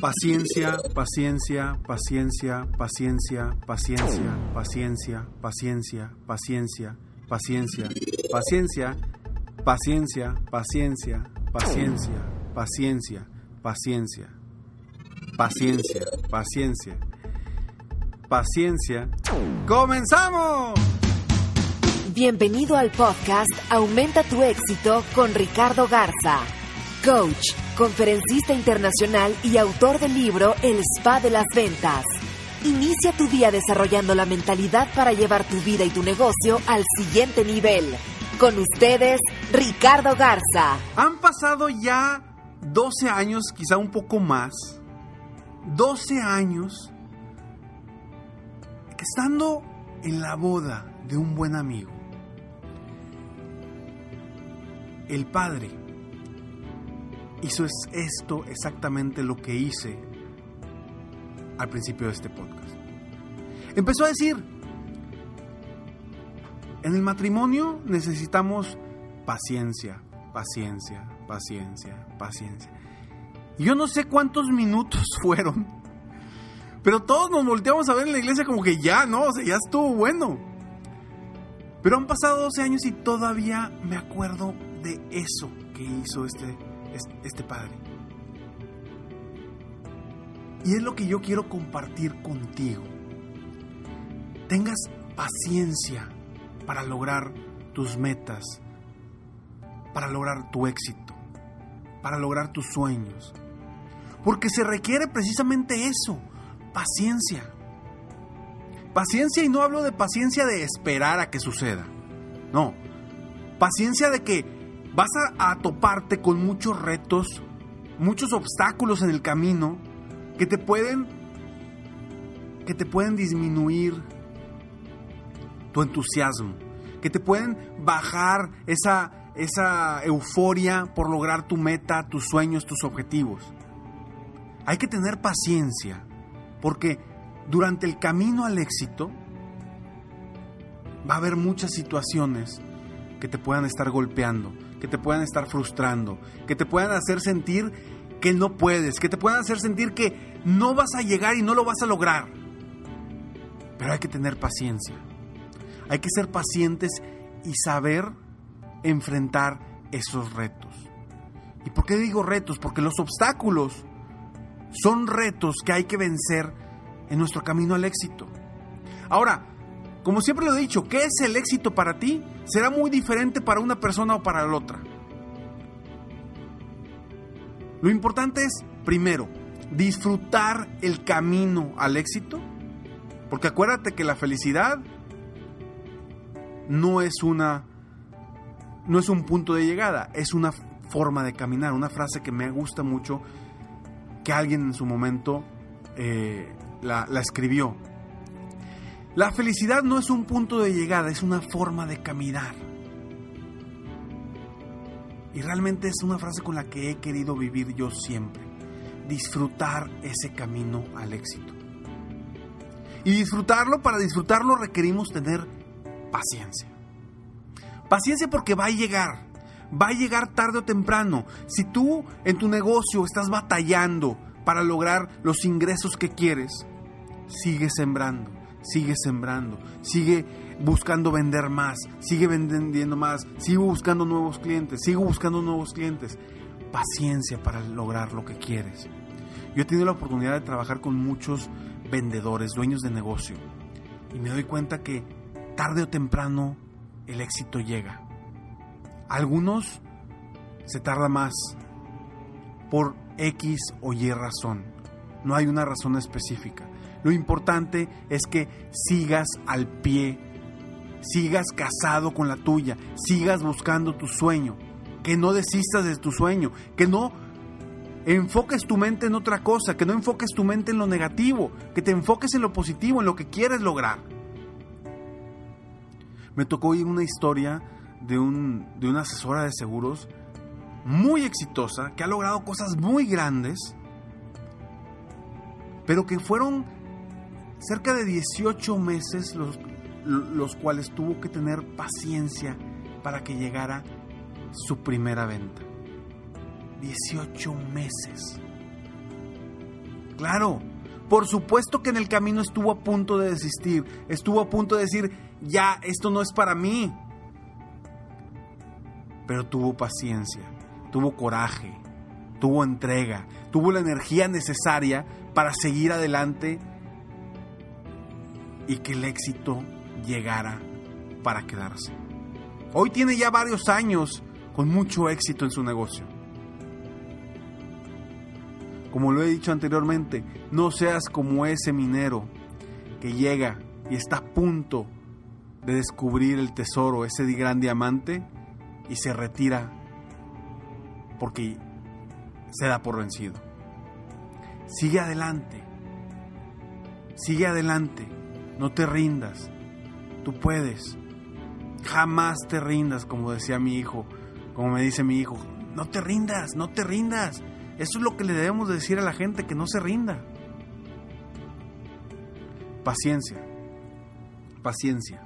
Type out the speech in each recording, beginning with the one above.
Paciencia, paciencia, paciencia, paciencia, paciencia, paciencia, paciencia, paciencia, paciencia, paciencia, paciencia, paciencia, paciencia, paciencia, paciencia, paciencia, paciencia, paciencia. ¡Comenzamos! Bienvenido al podcast Aumenta tu éxito con Ricardo Garza, coach, conferencista internacional y autor del libro El Spa de las Ventas. Inicia tu día desarrollando la mentalidad para llevar tu vida y tu negocio al siguiente nivel. Con ustedes, Ricardo Garza. Han pasado ya 12 años, quizá un poco más. 12 años estando en la boda de un buen amigo, el padre hizo es esto exactamente lo que hice al principio de este podcast. Empezó a decir, en el matrimonio necesitamos paciencia, paciencia, paciencia, paciencia. Yo no sé cuántos minutos fueron, pero todos nos volteamos a ver en la iglesia como que ya, ¿no? O sea, ya estuvo bueno. Pero han pasado 12 años y todavía me acuerdo de eso que hizo este este Padre. Y es lo que yo quiero compartir contigo. Tengas paciencia para lograr tus metas, para lograr tu éxito, para lograr tus sueños. Porque se requiere precisamente eso, paciencia. Paciencia y no hablo de paciencia de esperar a que suceda. No, paciencia de que vas a, toparte con muchos retos, muchos obstáculos en el camino que te pueden que te pueden disminuir tu entusiasmo, que te pueden bajar esa esa euforia por lograr tu meta, tus sueños, tus objetivos. Hay que tener paciencia, porque durante el camino al éxito va a haber muchas situaciones que te puedan estar golpeando, que te puedan estar frustrando, que te puedan hacer sentir que no puedes, que te puedan hacer sentir que no vas a llegar y no lo vas a lograr. Pero hay que tener paciencia. Hay que ser pacientes y saber enfrentar esos retos. ¿Y por qué digo retos? Porque los obstáculos son retos que hay que vencer en nuestro camino al éxito. Ahora, como siempre lo he dicho, ¿qué es el éxito para ti? Será muy diferente para una persona o para la otra. Lo importante es, primero, disfrutar el camino al éxito. Porque acuérdate que la felicidad no es una no es un punto de llegada, es una forma de caminar. Una frase que me gusta mucho que alguien en su momento eh, la, la escribió. La felicidad no es un punto de llegada, es una forma de caminar. Y realmente es una frase con la que he querido vivir yo siempre. Disfrutar ese camino al éxito. Y disfrutarlo, para disfrutarlo requerimos tener paciencia. Paciencia porque va a llegar. Va a llegar tarde o temprano. Si tú en tu negocio estás batallando para lograr los ingresos que quieres, sigue sembrando sigue sembrando, sigue buscando vender más, sigue vendiendo más, sigue buscando nuevos clientes, sigue buscando nuevos clientes. Paciencia para lograr lo que quieres. Yo he tenido la oportunidad de trabajar con muchos vendedores, dueños de negocio, y me doy cuenta que tarde o temprano el éxito llega. algunos se tarda más por X o Y razón. No hay una razón específica. Lo importante es que sigas al pie, sigas casado con la tuya, sigas buscando tu sueño, que no desistas de tu sueño, que no enfoques tu mente en otra cosa, que no enfoques tu mente en lo negativo, que te enfoques en lo positivo, en lo que quieres lograr. Me tocó oír una historia de, un, de una asesora de seguros muy exitosa, que ha logrado cosas muy grandes, pero que fueron cerca de 18 meses los, los cuales tuvo que tener paciencia para que llegara su primera venta. 18 meses. Claro, por supuesto que en el camino estuvo a punto de desistir, estuvo a punto de decir, ya, esto no es para mí. Pero tuvo paciencia, tuvo coraje, tuvo entrega, tuvo la energía necesaria para seguir adelante y que el éxito llegara para quedarse. Hoy tiene ya varios años con mucho éxito en su negocio. Como lo he dicho anteriormente, no seas como ese minero que llega y está a punto de descubrir el tesoro, ese gran diamante, y se retira porque se da por vencido. Sigue adelante, sigue adelante, no te rindas, tú puedes, jamás te rindas, como decía mi hijo, como me dice mi hijo, no te rindas, no te rindas. Eso es lo que le debemos decir a la gente, que no se rinda. Paciencia, paciencia,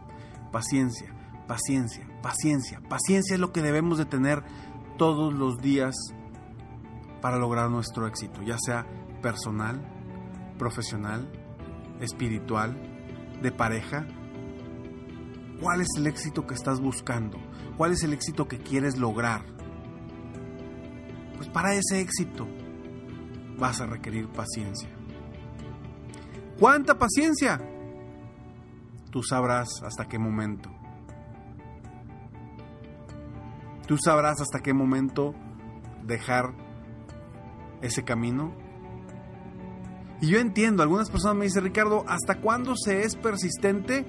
paciencia, paciencia, paciencia. Paciencia es lo que debemos de tener todos los días para lograr nuestro éxito, ya sea personal, profesional, espiritual, de pareja. ¿Cuál es el éxito que estás buscando? ¿Cuál es el éxito que quieres lograr? Pues para ese éxito vas a requerir paciencia. ¿Cuánta paciencia? Tú sabrás hasta qué momento. Tú sabrás hasta qué momento dejar ese camino. Y yo entiendo, algunas personas me dicen, Ricardo, ¿hasta cuándo se es persistente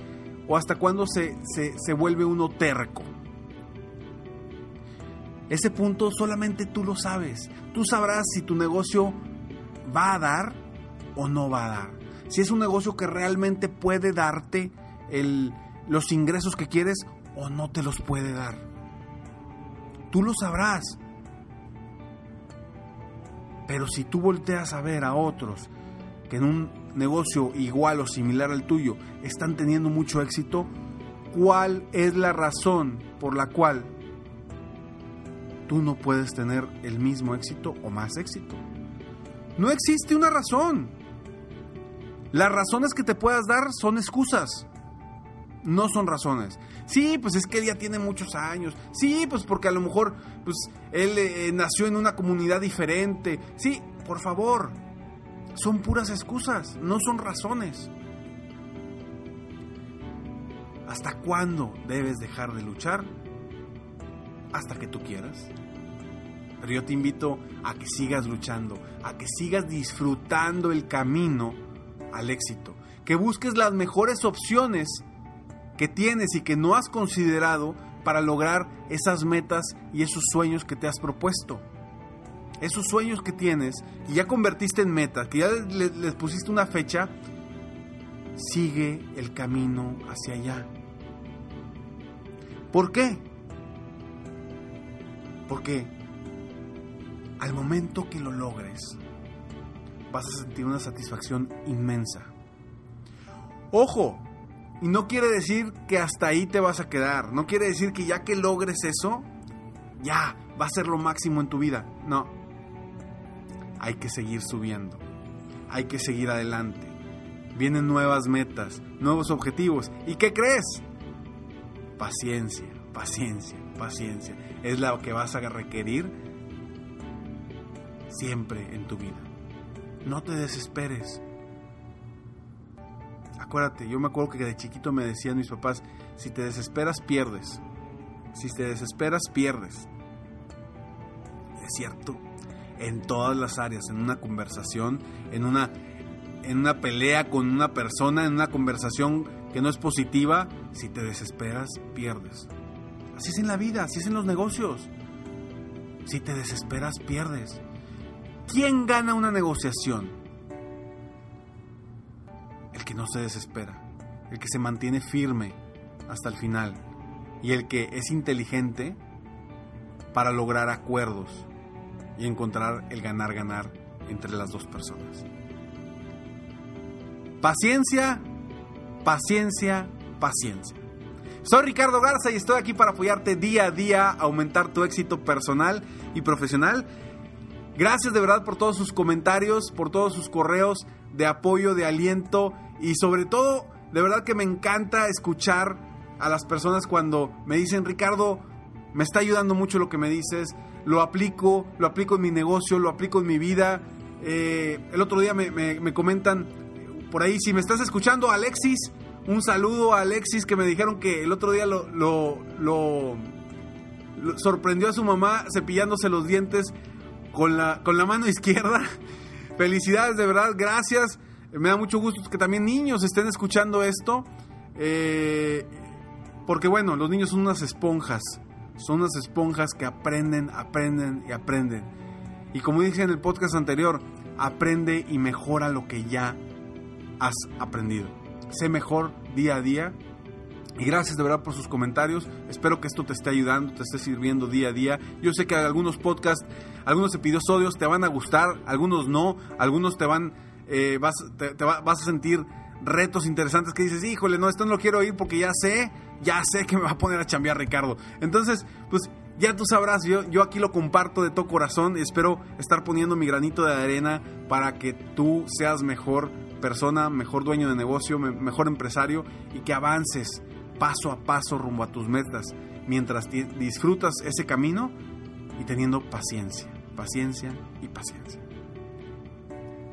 o hasta cuándo se, se, se vuelve uno terco? Ese punto solamente tú lo sabes. Tú sabrás si tu negocio va a dar o no va a dar. Si es un negocio que realmente puede darte el, los ingresos que quieres o no te los puede dar. Tú lo sabrás. Pero si tú volteas a ver a otros en un negocio igual o similar al tuyo están teniendo mucho éxito, ¿cuál es la razón por la cual tú no puedes tener el mismo éxito o más éxito. No existe una razón. Las razones que te puedas dar son excusas. No son razones. Sí, pues es que él ya tiene muchos años. Sí, pues porque a lo mejor pues él eh, nació en una comunidad diferente. Sí, por favor. Son puras excusas, no son razones. ¿Hasta cuándo debes dejar de luchar? hasta que tú quieras. Pero yo te invito a que sigas luchando, a que sigas disfrutando el camino al éxito, que busques las mejores opciones que tienes y que no has considerado para lograr esas metas y esos sueños que te has propuesto. Esos sueños que tienes, que ya convertiste en metas, que ya les, pusiste una fecha, sigue el camino hacia allá. ¿Por qué? Porque al momento que lo logres, vas a sentir una satisfacción inmensa. Ojo, y no quiere decir que hasta ahí te vas a quedar. No quiere decir que ya que logres eso, ya va a ser lo máximo en tu vida. No. Hay que seguir subiendo. Hay que seguir adelante. Vienen nuevas metas, nuevos objetivos. ¿Y qué crees? Paciencia, paciencia, paciencia es la que vas a requerir siempre en tu vida. no te desesperes. Acuérdate, yo me acuerdo que de chiquito me decían mis papás, si te desesperas pierdes. Si te desesperas pierdes. Es cierto, en todas las áreas, en una conversación, en una en una pelea con una persona, en una conversación que no es positiva, si te desesperas, pierdes. Así es en la vida, así es en los negocios. Si te desesperas, pierdes. ¿Quién gana una negociación? El que no se desespera, el que se mantiene firme hasta el final y el que es inteligente para lograr acuerdos y encontrar el ganar-ganar entre las dos personas. Paciencia, paciencia, paciencia. Soy Ricardo Garza y estoy aquí para apoyarte día a día aumentar tu éxito personal y profesional. Gracias de verdad por todos sus comentarios, por todos sus correos de apoyo, de aliento y sobre todo, de verdad que me encanta escuchar a las personas cuando me dicen, Ricardo, me está ayudando mucho lo que me dices, lo aplico, lo aplico en mi negocio, lo aplico en mi vida. Eh, el otro día me, me comentan por ahí, si me estás escuchando, Alexis, un saludo a Alexis que me dijeron que el otro día lo, lo, sorprendió a su mamá cepillándose los dientes con la, con la mano izquierda. Felicidades, de verdad, gracias. Me da mucho gusto que también niños estén escuchando esto. Eh, porque bueno, los niños son unas esponjas. Son unas esponjas que aprenden, aprenden y aprenden. Y como dije en el podcast anterior, aprende y mejora lo que ya has aprendido sé mejor día a día. Y gracias de verdad por sus comentarios. Espero que esto te esté ayudando, te esté sirviendo día a día. Yo sé que algunos podcasts, algunos episodios te van a gustar, algunos no, algunos te van, eh, vas, te, vas a sentir retos interesantes que dices, híjole, no, esto no lo quiero oír porque ya sé, ya sé que me va a poner a chambear Ricardo. Entonces, pues ya tú sabrás, yo, yo aquí lo comparto de todo corazón espero estar poniendo mi granito de arena para que tú seas mejor persona, mejor dueño de negocio, mejor empresario y que avances paso a paso rumbo a tus metas mientras disfrutas ese camino y teniendo paciencia, paciencia y paciencia.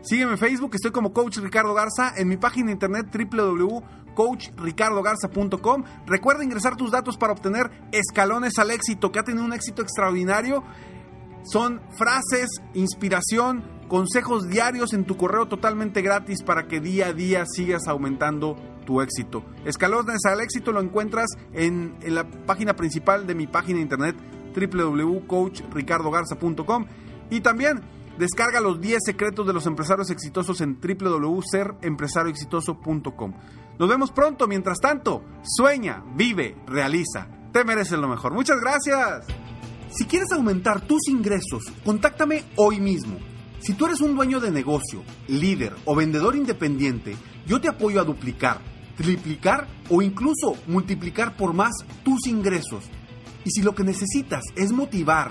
Sígueme en Facebook, estoy como Coach Ricardo Garza, en mi página de internet www.coachricardogarza.com. Recuerda ingresar tus datos para obtener escalones al éxito, que ha tenido un éxito extraordinario. Son frases, inspiración, consejos diarios en tu correo totalmente gratis para que día a día sigas aumentando tu éxito. Escalones al éxito lo encuentras en, la página principal de mi página de internet www.coachricardogarza.com y también descarga los 10 secretos de los empresarios exitosos en www.serempresarioexitoso.com. Nos vemos pronto, mientras tanto, sueña, vive, realiza. Te mereces lo mejor. Muchas gracias. Si quieres aumentar tus ingresos, contáctame hoy mismo si tú eres un dueño de negocio, líder o vendedor independiente, yo te apoyo a duplicar, triplicar o incluso multiplicar por más tus ingresos. Y si lo que necesitas es motivar